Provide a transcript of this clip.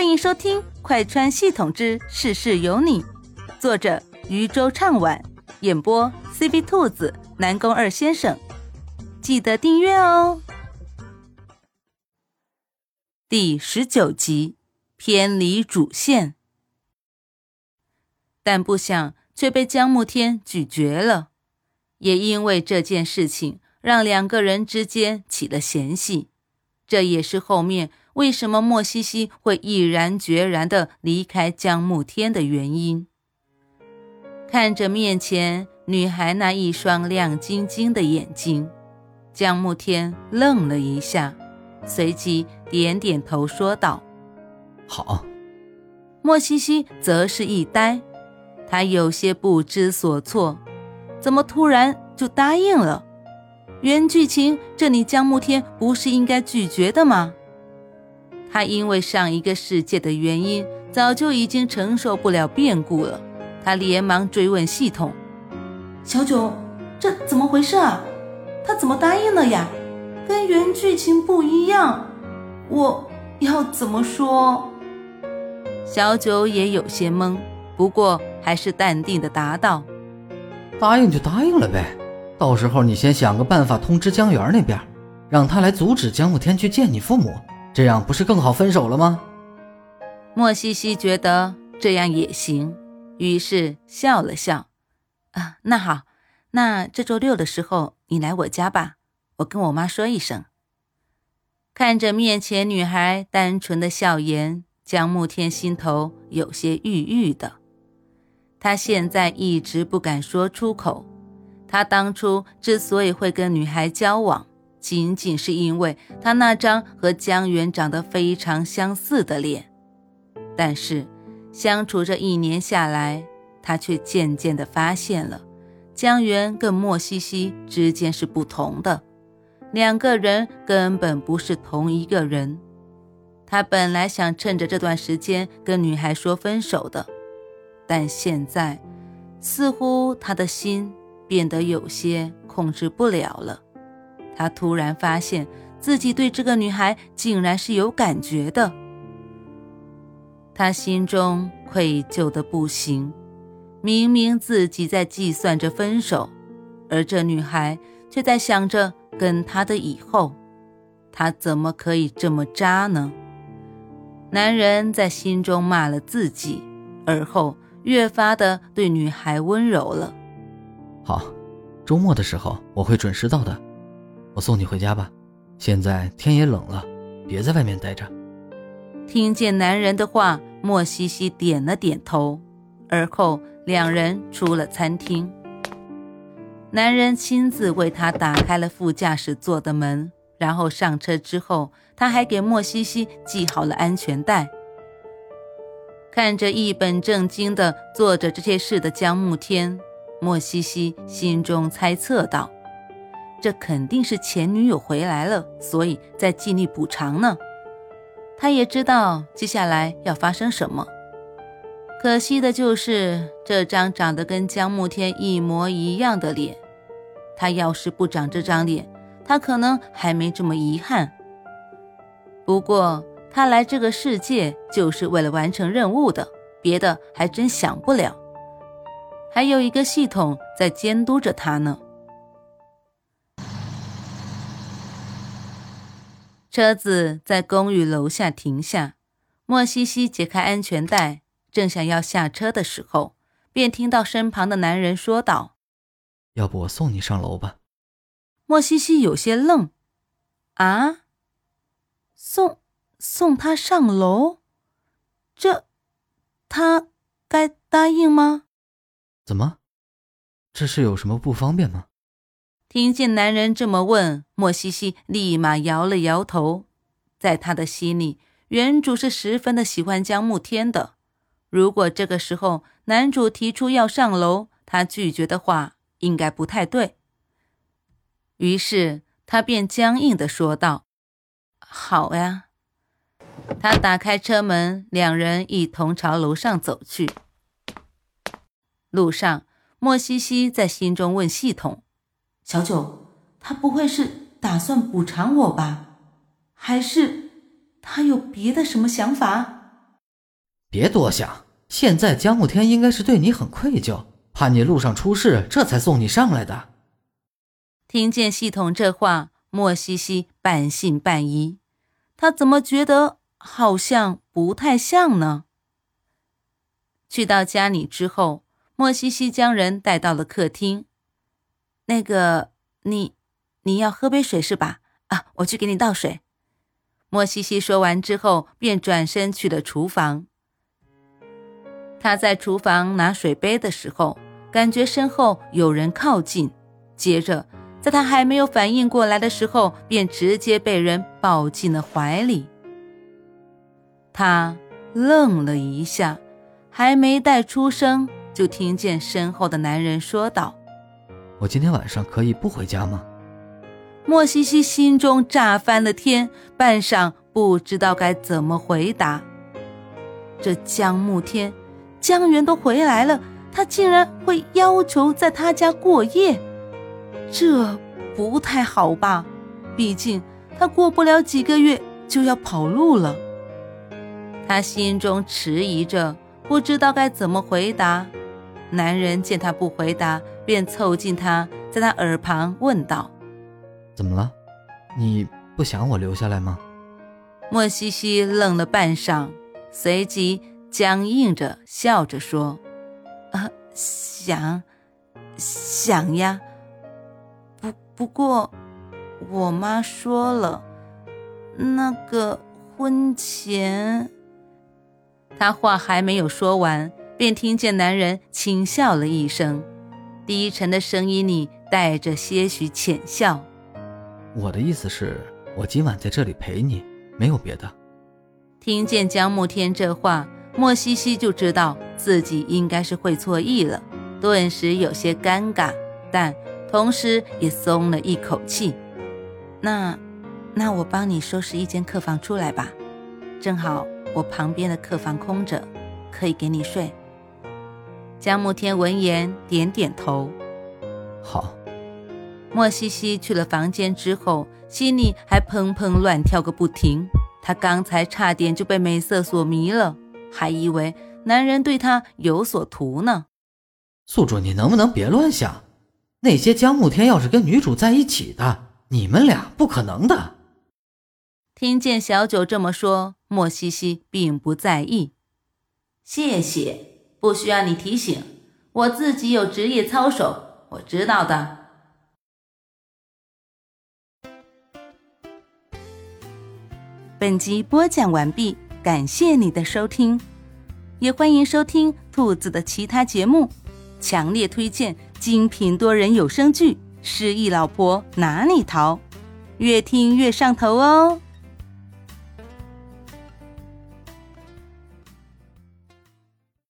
欢迎收听《快穿系统之事事有你》，作者渔舟唱晚，演播 C B 兔子、南宫二先生。记得订阅哦。第十九集，偏离主线，但不想却被江慕天拒绝了。也因为这件事情，让两个人之间起了嫌隙。这也是后面为什么莫西西会毅然决然的离开江慕天的原因。看着面前女孩那一双亮晶晶的眼睛，江慕天愣了一下，随即点点头说道：“好。”莫西西则是一呆，他有些不知所措，怎么突然就答应了？原剧情，这里江慕天不是应该拒绝的吗？他因为上一个世界的原因，早就已经承受不了变故了。他连忙追问系统：“小九，这怎么回事啊？他怎么答应了呀？跟原剧情不一样，我要怎么说？”小九也有些懵，不过还是淡定的答道：“答应就答应了呗。”到时候你先想个办法通知江源那边，让他来阻止江慕天去见你父母，这样不是更好分手了吗？莫西西觉得这样也行，于是笑了笑。啊，那好，那这周六的时候你来我家吧，我跟我妈说一声。看着面前女孩单纯的笑颜，江慕天心头有些郁郁的。他现在一直不敢说出口。他当初之所以会跟女孩交往，仅仅是因为他那张和江源长得非常相似的脸。但是相处这一年下来，他却渐渐地发现了，江源跟莫西西之间是不同的，两个人根本不是同一个人。他本来想趁着这段时间跟女孩说分手的，但现在似乎他的心。变得有些控制不了了。他突然发现自己对这个女孩竟然是有感觉的。他心中愧疚的不行。明明自己在计算着分手，而这女孩却在想着跟他的以后。他怎么可以这么渣呢？男人在心中骂了自己，而后越发的对女孩温柔了。好，周末的时候我会准时到的。我送你回家吧。现在天也冷了，别在外面待着。听见男人的话，莫西西点了点头，而后两人出了餐厅。男人亲自为她打开了副驾驶座的门，然后上车之后，他还给莫西西系好了安全带。看着一本正经的做着这些事的江慕天。莫西西心中猜测道：“这肯定是前女友回来了，所以在尽力补偿呢。他也知道接下来要发生什么。可惜的就是这张长得跟江慕天一模一样的脸。他要是不长这张脸，他可能还没这么遗憾。不过他来这个世界就是为了完成任务的，别的还真想不了。”还有一个系统在监督着他呢。车子在公寓楼下停下，莫西西解开安全带，正想要下车的时候，便听到身旁的男人说道：“要不我送你上楼吧？”莫西西有些愣：“啊，送送他上楼？这他该答应吗？”怎么？这是有什么不方便吗？听见男人这么问，莫西西立马摇了摇头。在他的心里，原主是十分的喜欢江慕天的。如果这个时候男主提出要上楼，他拒绝的话，应该不太对。于是他便僵硬的说道：“好呀。”他打开车门，两人一同朝楼上走去。路上，莫西西在心中问系统：“小九，他不会是打算补偿我吧？还是他有别的什么想法？”别多想，现在江慕天应该是对你很愧疚，怕你路上出事，这才送你上来的。听见系统这话，莫西西半信半疑，他怎么觉得好像不太像呢？去到家里之后，莫西西将人带到了客厅。那个，你，你要喝杯水是吧？啊，我去给你倒水。莫西西说完之后，便转身去了厨房。他在厨房拿水杯的时候，感觉身后有人靠近，接着，在他还没有反应过来的时候，便直接被人抱进了怀里。他愣了一下。还没带出声，就听见身后的男人说道：“我今天晚上可以不回家吗？”莫西西心中炸翻了天，半晌不知道该怎么回答。这江慕天、江源都回来了，他竟然会要求在他家过夜，这不太好吧？毕竟他过不了几个月就要跑路了。他心中迟疑着。不知道该怎么回答，男人见他不回答，便凑近他，在他耳旁问道：“怎么了？你不想我留下来吗？”莫西西愣了半晌，随即僵硬着笑着说：“啊，想，想呀。不不过，我妈说了，那个婚前……”他话还没有说完，便听见男人轻笑了一声，低沉的声音里带着些许浅笑。我的意思是，我今晚在这里陪你，没有别的。听见江慕天这话，莫西西就知道自己应该是会错意了，顿时有些尴尬，但同时也松了一口气。那，那我帮你收拾一间客房出来吧，正好。我旁边的客房空着，可以给你睡。江慕天闻言点点头，好。莫西西去了房间之后，心里还砰砰乱跳个不停。她刚才差点就被美色所迷了，还以为男人对她有所图呢。宿主，你能不能别乱想？那些江慕天要是跟女主在一起的，你们俩不可能的。听见小九这么说。莫西西并不在意，谢谢，不需要你提醒，我自己有职业操守，我知道的。本集播讲完毕，感谢你的收听，也欢迎收听兔子的其他节目，强烈推荐精品多人有声剧《失忆老婆哪里逃》，越听越上头哦。